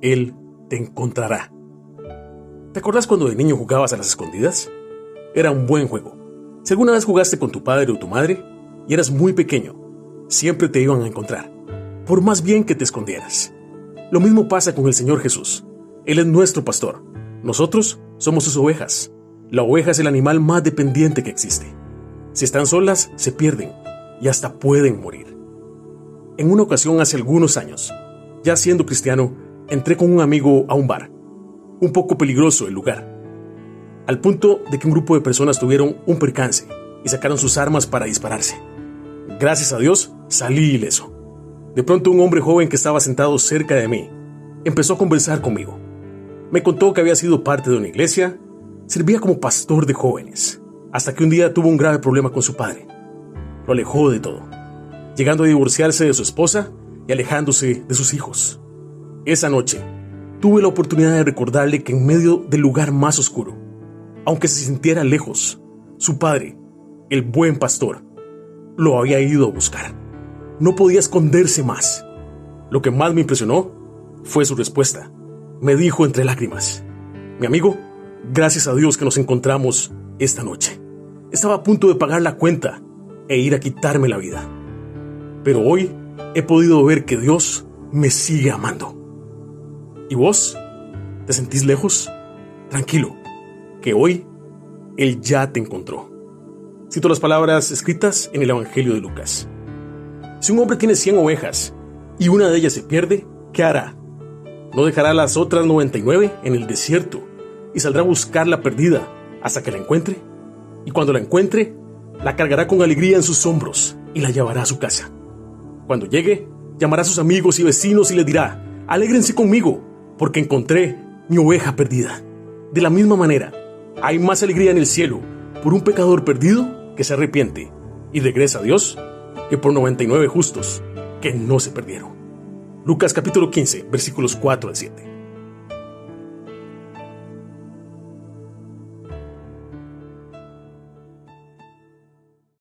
Él te encontrará. ¿Te acordás cuando de niño jugabas a las escondidas? Era un buen juego. Si alguna vez jugaste con tu padre o tu madre y eras muy pequeño, siempre te iban a encontrar, por más bien que te escondieras. Lo mismo pasa con el Señor Jesús. Él es nuestro pastor. Nosotros somos sus ovejas. La oveja es el animal más dependiente que existe. Si están solas, se pierden y hasta pueden morir. En una ocasión hace algunos años, ya siendo cristiano, entré con un amigo a un bar. Un poco peligroso el lugar. Al punto de que un grupo de personas tuvieron un percance y sacaron sus armas para dispararse. Gracias a Dios, salí ileso. De pronto un hombre joven que estaba sentado cerca de mí empezó a conversar conmigo. Me contó que había sido parte de una iglesia, servía como pastor de jóvenes, hasta que un día tuvo un grave problema con su padre. Lo alejó de todo, llegando a divorciarse de su esposa y alejándose de sus hijos. Esa noche, tuve la oportunidad de recordarle que en medio del lugar más oscuro, aunque se sintiera lejos, su padre, el buen pastor, lo había ido a buscar. No podía esconderse más. Lo que más me impresionó fue su respuesta me dijo entre lágrimas, mi amigo, gracias a Dios que nos encontramos esta noche. Estaba a punto de pagar la cuenta e ir a quitarme la vida. Pero hoy he podido ver que Dios me sigue amando. ¿Y vos? ¿Te sentís lejos? Tranquilo, que hoy Él ya te encontró. Cito las palabras escritas en el Evangelio de Lucas. Si un hombre tiene 100 ovejas y una de ellas se pierde, ¿qué hará? No dejará las otras 99 en el desierto y saldrá a buscar la perdida hasta que la encuentre. Y cuando la encuentre, la cargará con alegría en sus hombros y la llevará a su casa. Cuando llegue, llamará a sus amigos y vecinos y le dirá, alégrense conmigo, porque encontré mi oveja perdida. De la misma manera, hay más alegría en el cielo por un pecador perdido que se arrepiente y regresa a Dios que por 99 justos que no se perdieron. Lucas capítulo 15, versículos 4 al 7.